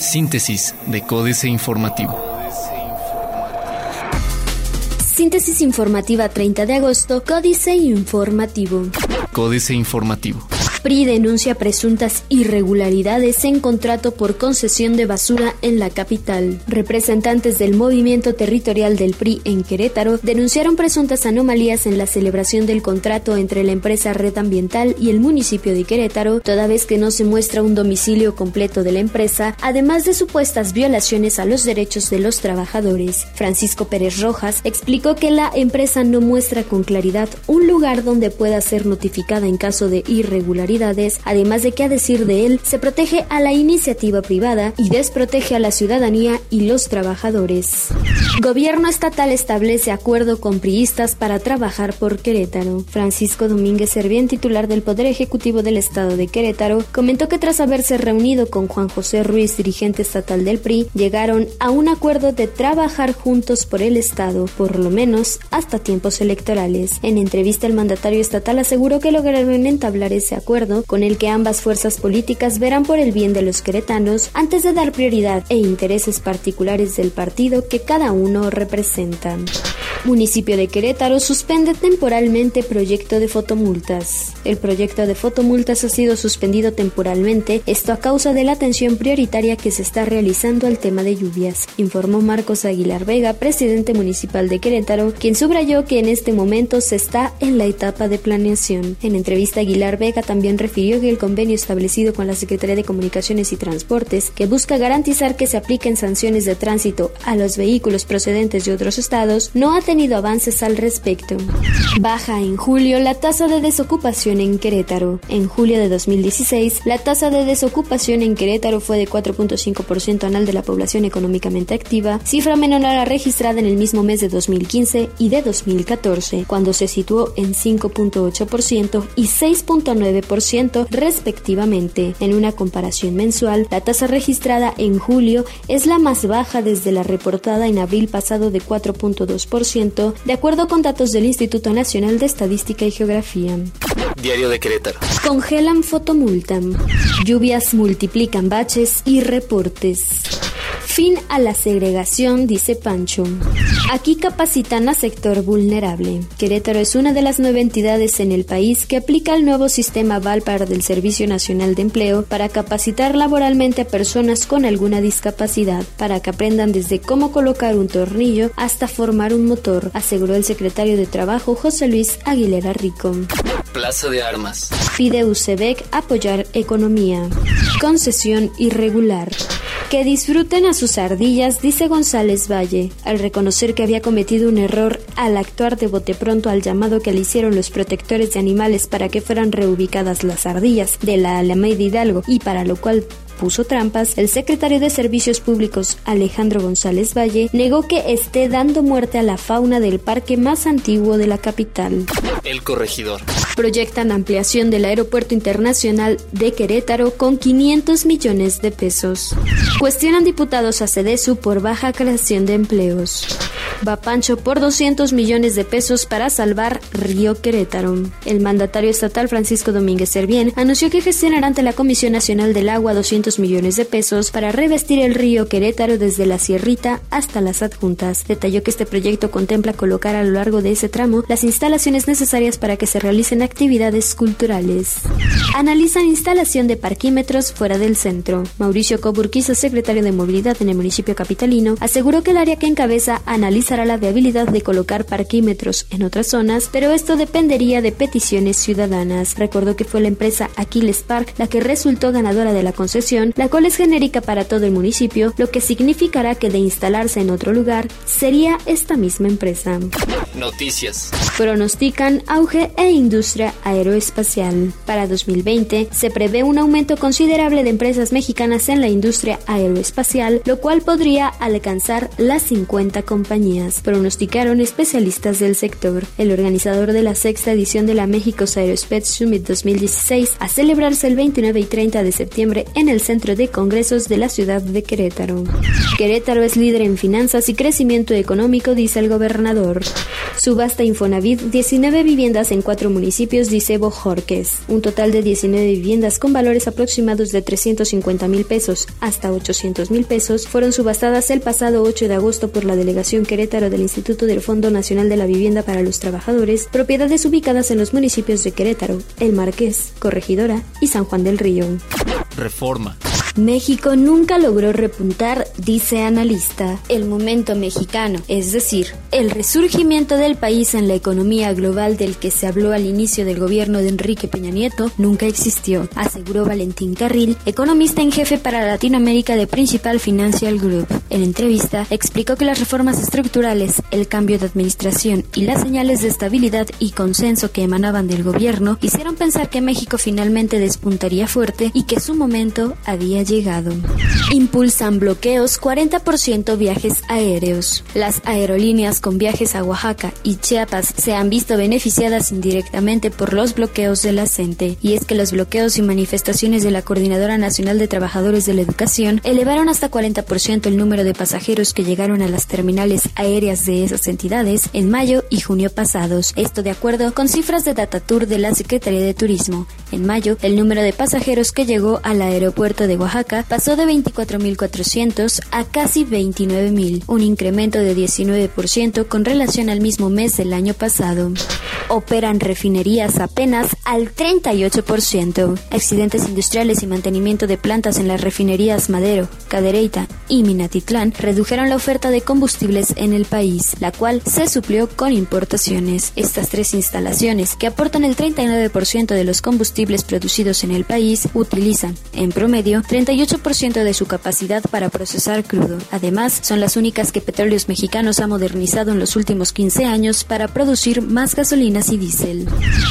Síntesis de Códice Informativo. Síntesis informativa 30 de agosto, Códice Informativo. Códice Informativo. PRI denuncia presuntas irregularidades en contrato por concesión de basura en la capital. Representantes del movimiento territorial del PRI en Querétaro denunciaron presuntas anomalías en la celebración del contrato entre la empresa Red Ambiental y el municipio de Querétaro, toda vez que no se muestra un domicilio completo de la empresa, además de supuestas violaciones a los derechos de los trabajadores. Francisco Pérez Rojas explicó que la empresa no muestra con claridad un lugar donde pueda ser notificada en caso de irregularidad además de que a decir de él se protege a la iniciativa privada y desprotege a la ciudadanía y los trabajadores. Gobierno estatal establece acuerdo con priistas para trabajar por Querétaro. Francisco Domínguez Servién, titular del Poder Ejecutivo del Estado de Querétaro, comentó que tras haberse reunido con Juan José Ruiz, dirigente estatal del PRI, llegaron a un acuerdo de trabajar juntos por el Estado, por lo menos hasta tiempos electorales. En entrevista, el mandatario estatal aseguró que lograron entablar ese acuerdo con el que ambas fuerzas políticas verán por el bien de los queretanos antes de dar prioridad e intereses particulares del partido que cada uno representa. Municipio de Querétaro suspende temporalmente proyecto de fotomultas. El proyecto de fotomultas ha sido suspendido temporalmente, esto a causa de la atención prioritaria que se está realizando al tema de lluvias, informó Marcos Aguilar Vega, presidente municipal de Querétaro, quien subrayó que en este momento se está en la etapa de planeación. En entrevista Aguilar Vega también refirió que el convenio establecido con la Secretaría de Comunicaciones y Transportes, que busca garantizar que se apliquen sanciones de tránsito a los vehículos procedentes de otros estados, no ha tenido avances al respecto. Baja en julio la tasa de desocupación en Querétaro. En julio de 2016, la tasa de desocupación en Querétaro fue de 4.5% anual de la población económicamente activa, cifra menor a la registrada en el mismo mes de 2015 y de 2014, cuando se situó en 5.8% y 6.9% respectivamente. En una comparación mensual, la tasa registrada en julio es la más baja desde la reportada en abril pasado de 4.2% de acuerdo con datos del Instituto Nacional de Estadística y Geografía. Diario de Querétaro. Congelan fotomulta. Lluvias multiplican baches y reportes. Fin a la segregación, dice Pancho. Aquí capacitan a sector vulnerable. Querétaro es una de las nueve entidades en el país que aplica el nuevo sistema VALPAR del Servicio Nacional de Empleo para capacitar laboralmente a personas con alguna discapacidad, para que aprendan desde cómo colocar un tornillo hasta formar un motor, aseguró el secretario de Trabajo José Luis Aguilera Rico. Plaza de Armas. Pide UCEBEC apoyar economía. Concesión irregular. Que disfruten a sus ardillas, dice González Valle, al reconocer que había cometido un error al actuar de bote pronto al llamado que le hicieron los protectores de animales para que fueran reubicadas las ardillas de la Alameda Hidalgo y para lo cual puso trampas, el secretario de Servicios Públicos, Alejandro González Valle, negó que esté dando muerte a la fauna del parque más antiguo de la capital. El corregidor. Proyectan ampliación del Aeropuerto Internacional de Querétaro con 500 millones de pesos. Cuestionan diputados a CEDESU por baja creación de empleos. Va Pancho por 200 millones de pesos para salvar Río Querétaro. El mandatario estatal Francisco Domínguez Servién anunció que gestionará ante la Comisión Nacional del Agua 200 millones de pesos para revestir el río Querétaro desde la Sierrita hasta las adjuntas. Detalló que este proyecto contempla colocar a lo largo de ese tramo las instalaciones necesarias para que se realicen actividades culturales. Analizan instalación de parquímetros fuera del centro. Mauricio Coburquiza, secretario de Movilidad en el municipio capitalino, aseguró que el área que encabeza analiza la viabilidad de colocar parquímetros en otras zonas, pero esto dependería de peticiones ciudadanas. Recordó que fue la empresa Aquiles Park la que resultó ganadora de la concesión, la cual es genérica para todo el municipio, lo que significará que de instalarse en otro lugar sería esta misma empresa. Noticias. Pronostican auge e industria aeroespacial. Para 2020 se prevé un aumento considerable de empresas mexicanas en la industria aeroespacial, lo cual podría alcanzar las 50 compañías pronosticaron especialistas del sector. El organizador de la sexta edición de la México Aerospace Summit 2016 a celebrarse el 29 y 30 de septiembre en el Centro de Congresos de la ciudad de Querétaro. Querétaro es líder en finanzas y crecimiento económico, dice el gobernador. Subasta Infonavit 19 viviendas en cuatro municipios, dice Bojorques. Un total de 19 viviendas con valores aproximados de 350 mil pesos hasta 800 mil pesos fueron subastadas el pasado 8 de agosto por la delegación Querétaro del Instituto del Fondo Nacional de la Vivienda para los Trabajadores, propiedades ubicadas en los municipios de Querétaro, El Marqués, Corregidora y San Juan del Río. Reforma. México nunca logró repuntar, dice analista. El momento mexicano, es decir, el resurgimiento del país en la economía global del que se habló al inicio del gobierno de Enrique Peña Nieto, nunca existió, aseguró Valentín Carril, economista en jefe para Latinoamérica de Principal Financial Group. En entrevista, explicó que las reformas estructurales, el cambio de administración y las señales de estabilidad y consenso que emanaban del gobierno hicieron pensar que México finalmente despuntaría fuerte y que su momento había llegado. Impulsan bloqueos 40% viajes aéreos. Las aerolíneas con viajes a Oaxaca y Chiapas se han visto beneficiadas indirectamente por los bloqueos de la CENTE. Y es que los bloqueos y manifestaciones de la Coordinadora Nacional de Trabajadores de la Educación elevaron hasta 40% el número de pasajeros que llegaron a las terminales aéreas de esas entidades en mayo y junio pasados. Esto de acuerdo con cifras de Datatur de la Secretaría de Turismo. En mayo, el número de pasajeros que llegó al aeropuerto de Oaxaca pasó de 24.400 a casi 29.000, un incremento de 19% con relación al mismo mes del año pasado. Operan refinerías apenas al 38%. Accidentes industriales y mantenimiento de plantas en las refinerías Madero, Cadereyta y Minatitlán redujeron la oferta de combustibles en el país, la cual se suplió con importaciones. Estas tres instalaciones, que aportan el 39% de los combustibles producidos en el país, utilizan, en promedio, 38% de su capacidad para procesar crudo. Además, son las únicas que Petróleos Mexicanos ha modernizado en los últimos 15 años para producir más gasolinas y diésel.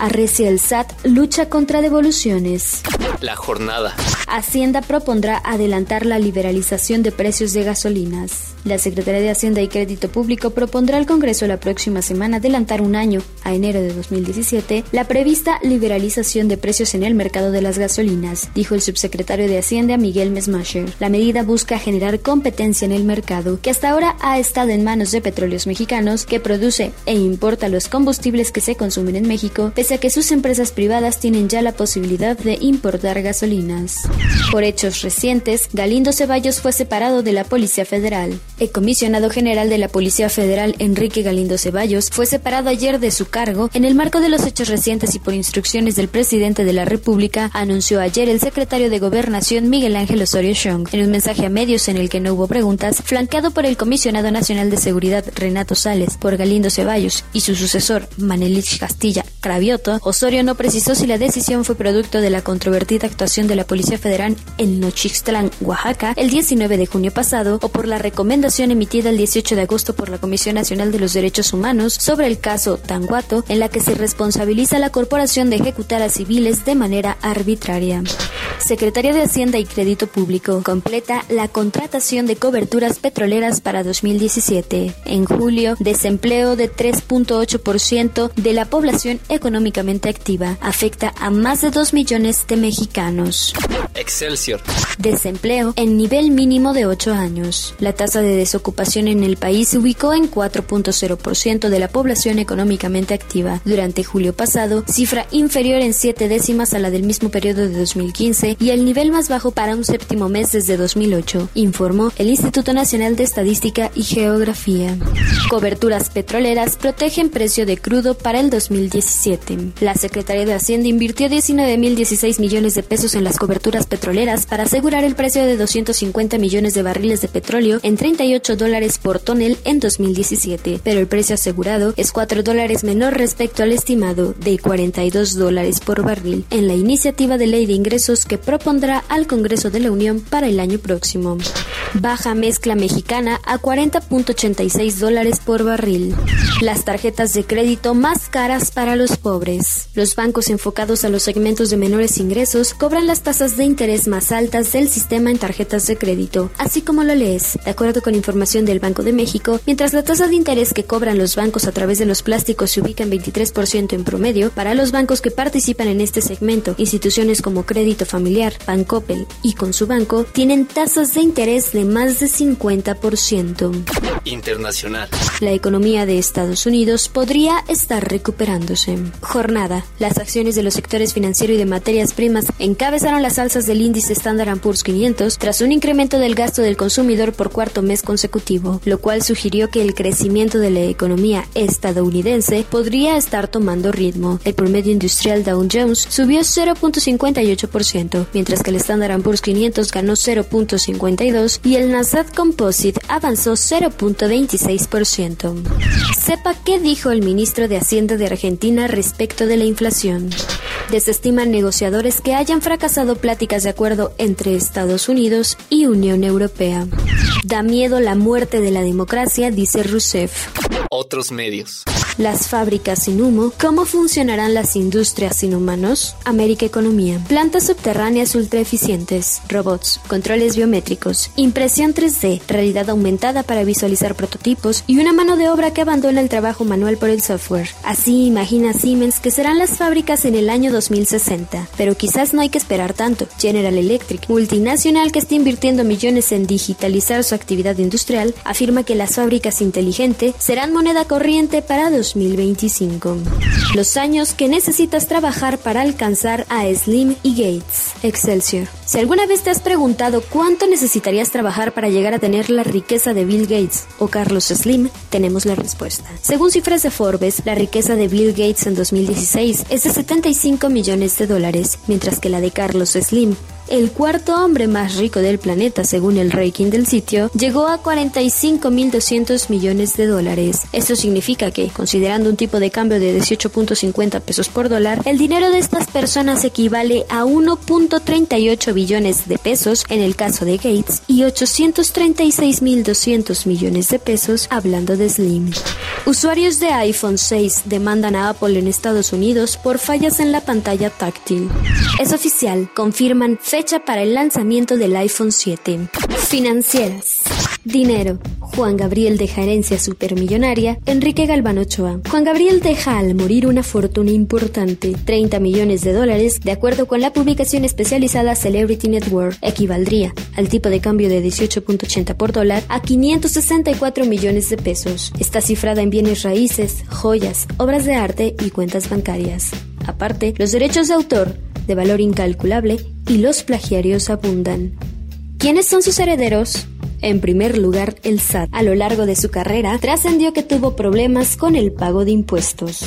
Arrecia el SAT lucha contra devoluciones. La jornada. Hacienda propondrá adelantar la liberalización de precios de gasolinas. La Secretaría de Hacienda y Crédito Público propondrá al Congreso la próxima semana adelantar un año, a enero de 2017, la prevista liberalización de precios en el mercado de las gasolinas, dijo el subsecretario de Hacienda Miguel Mesmacher. La medida busca generar competencia en el mercado, que hasta ahora ha estado en manos de petróleos mexicanos, que produce e importa los combustibles que se consumen en México, pese a que sus empresas privadas tienen ya la posibilidad de importar gasolinas. Por hechos recientes, Galindo Ceballos fue separado de la Policía Federal. El comisionado general de la Policía Federal, Enrique Galindo Ceballos, fue separado ayer de su cargo en el marco de los hechos recientes y por instrucciones del presidente de la República, anunció ayer el secretario de Gobernación Miguel Ángel Osorio Chong. En un mensaje a medios en el que no hubo preguntas, flanqueado por el comisionado nacional de seguridad Renato Sales, por Galindo Ceballos y su sucesor Manelich Castilla Cravioto, Osorio no precisó si la decisión fue producto de la controvertida actuación de la Policía Federal en Nochixtlán, Oaxaca, el 19 de junio pasado, o por la recomendación emitida el 18 de agosto por la Comisión Nacional de los Derechos Humanos sobre el caso Tanguato, en la que se responsabiliza a la corporación de ejecutar a civiles de manera arbitraria. Secretaría de Hacienda y Crédito Público completa la contratación de coberturas petroleras para 2017. En julio, desempleo de 3.8% de la población económicamente activa afecta a más de 2 millones de mexicanos. Excelsior. Desempleo en nivel mínimo de 8 años. La tasa de desocupación en el país se ubicó en 4.0% de la población económicamente activa durante julio pasado, cifra inferior en 7 décimas a la del mismo periodo de 2015 y el nivel más bajo para un séptimo mes desde 2008, informó el Instituto Nacional de Estadística y Geografía. Coberturas petroleras protegen precio de crudo para el 2017. La Secretaría de Hacienda invirtió 19.016 millones de pesos en las coberturas petroleras para asegurar el precio de 250 millones de barriles de petróleo en 38 dólares por tonel en 2017, pero el precio asegurado es 4 dólares menor respecto al estimado de 42 dólares por barril en la iniciativa de ley de ingresos que propondrá al Congreso de la Unión para el año próximo. Baja mezcla mexicana a 40.86 dólares por barril. Las tarjetas de crédito más caras para los pobres. Los bancos enfocados a los segmentos de menores ingresos cobran las tasas de interés más altas del sistema en tarjetas de crédito, así como lo lees. De acuerdo con información del Banco de México, mientras la tasa de interés que cobran los bancos a través de los plásticos se ubica en 23% en promedio, para los bancos que participan en este segmento, instituciones como Crédito Familiar, Bancoppel y Consubanco tienen tasas de interés de más de 50%. Internacional. La economía de Estados Unidos podría estar recuperándose. Jornada. Las acciones de los sectores financiero y de materias primas encabezaron las alzas del índice Standard Poor's 500 tras un incremento del gasto del consumidor por cuarto mes consecutivo, lo cual sugirió que el crecimiento de la economía estadounidense podría estar tomando ritmo. El promedio industrial Dow Jones subió 0.58%, mientras que el Standard Poor's 500 ganó 0.52 y el Nasdaq Composite avanzó 0.26%. Sepa qué dijo el ministro de Hacienda de Argentina respecto de la inflación. Desestiman negociadores que hayan fracasado pláticas de acuerdo entre Estados Unidos y Unión Europea. Da miedo la muerte de la democracia, dice Rousseff. Otros medios. Las fábricas sin humo, ¿cómo funcionarán las industrias sin humanos? América Economía. Plantas subterráneas ultra eficientes, robots, controles biométricos, impresión 3D, realidad aumentada para visualizar prototipos y una mano de obra que abandona el trabajo manual por el software. Así imagina Siemens que serán las fábricas en el año 2060. Pero quizás no hay que esperar tanto. General Electric, multinacional que está invirtiendo millones en digitalizar su actividad industrial, afirma que las fábricas inteligentes serán moneda corriente para 2025. Los años que necesitas trabajar para alcanzar a Slim y Gates. Excelsior. Si alguna vez te has preguntado cuánto necesitarías trabajar para llegar a tener la riqueza de Bill Gates o Carlos Slim, tenemos la respuesta. Según cifras de Forbes, la riqueza de Bill Gates en 2016 es de 75 millones de dólares, mientras que la de Carlos Slim el cuarto hombre más rico del planeta según el ranking del sitio, llegó a 45.200 millones de dólares. Esto significa que, considerando un tipo de cambio de 18.50 pesos por dólar, el dinero de estas personas equivale a 1.38 billones de pesos en el caso de Gates y 836.200 millones de pesos hablando de Slim. Usuarios de iPhone 6 demandan a Apple en Estados Unidos por fallas en la pantalla táctil. Es oficial, confirman fecha para el lanzamiento del iPhone 7. Financieras. Dinero. Juan Gabriel deja herencia supermillonaria. Enrique Galván Ochoa. Juan Gabriel deja al morir una fortuna importante, 30 millones de dólares, de acuerdo con la publicación especializada Celebrity Network, equivaldría al tipo de cambio de 18.80 por dólar a 564 millones de pesos. Está cifrada en bienes raíces, joyas, obras de arte y cuentas bancarias. Aparte, los derechos de autor, de valor incalculable, y los plagiarios abundan. ¿Quiénes son sus herederos? En primer lugar, el SAT. A lo largo de su carrera, trascendió que tuvo problemas con el pago de impuestos.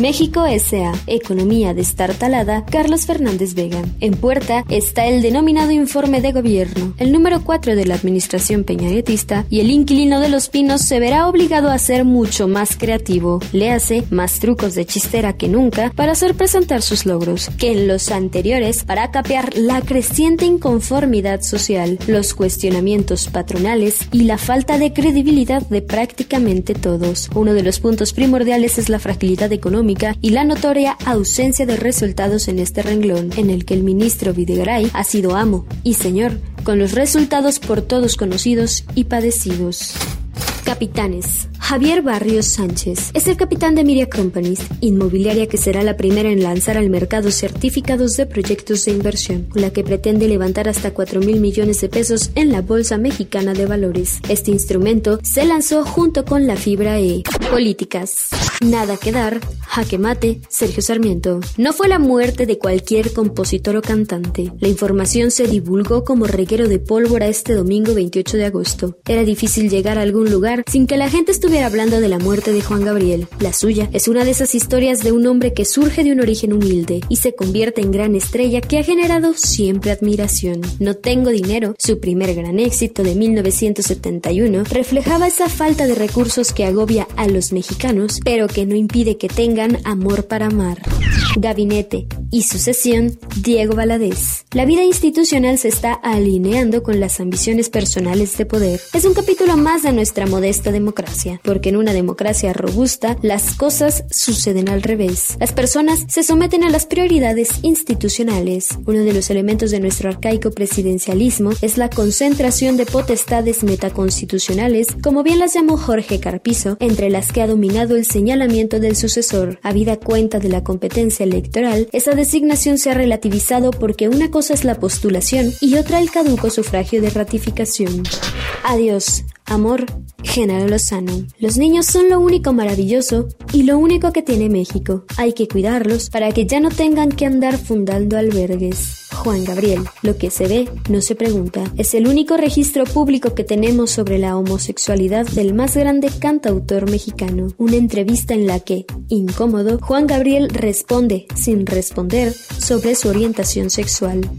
México S.A. Economía destartalada, Carlos Fernández Vega. En puerta está el denominado informe de gobierno, el número 4 de la administración peñaretista, y el inquilino de Los Pinos se verá obligado a ser mucho más creativo. Le hace más trucos de chistera que nunca para hacer presentar sus logros, que en los anteriores para capear la creciente inconformidad social, los cuestionamientos patronales y la falta de credibilidad de prácticamente todos. Uno de los puntos primordiales es la fragilidad económica y la notoria ausencia de resultados en este renglón, en el que el ministro Videgaray ha sido amo y señor, con los resultados por todos conocidos y padecidos. Capitanes. Javier Barrios Sánchez es el capitán de Miria Companies, inmobiliaria que será la primera en lanzar al mercado certificados de proyectos de inversión, con la que pretende levantar hasta 4 mil millones de pesos en la Bolsa Mexicana de Valores. Este instrumento se lanzó junto con la Fibra E. Políticas. Nada que dar, jaque mate, Sergio Sarmiento. No fue la muerte de cualquier compositor o cantante. La información se divulgó como reguero de pólvora este domingo 28 de agosto. Era difícil llegar a algún lugar sin que la gente estuviera hablando de la muerte de Juan Gabriel. La suya es una de esas historias de un hombre que surge de un origen humilde y se convierte en gran estrella que ha generado siempre admiración. No tengo dinero, su primer gran éxito de 1971, reflejaba esa falta de recursos que agobia a los mexicanos, pero que no impide que tengan amor para amar. Gabinete y sucesión, Diego Valadez. La vida institucional se está alineando con las ambiciones personales de poder. Es un capítulo más de nuestra modesta democracia, porque en una democracia robusta las cosas suceden al revés. Las personas se someten a las prioridades institucionales. Uno de los elementos de nuestro arcaico presidencialismo es la concentración de potestades metaconstitucionales, como bien las llamó Jorge Carpizo, entre las que ha dominado el señalamiento del sucesor. Habida cuenta de la competencia electoral, esa designación se ha relativizado porque una cosa es la postulación y otra el caduco sufragio de ratificación. Adiós Amor, Genaro Lozano. Los niños son lo único maravilloso y lo único que tiene México. Hay que cuidarlos para que ya no tengan que andar fundando albergues. Juan Gabriel. Lo que se ve, no se pregunta. Es el único registro público que tenemos sobre la homosexualidad del más grande cantautor mexicano. Una entrevista en la que, incómodo, Juan Gabriel responde, sin responder, sobre su orientación sexual.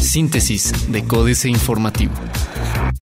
Síntesis de Códice Informativo.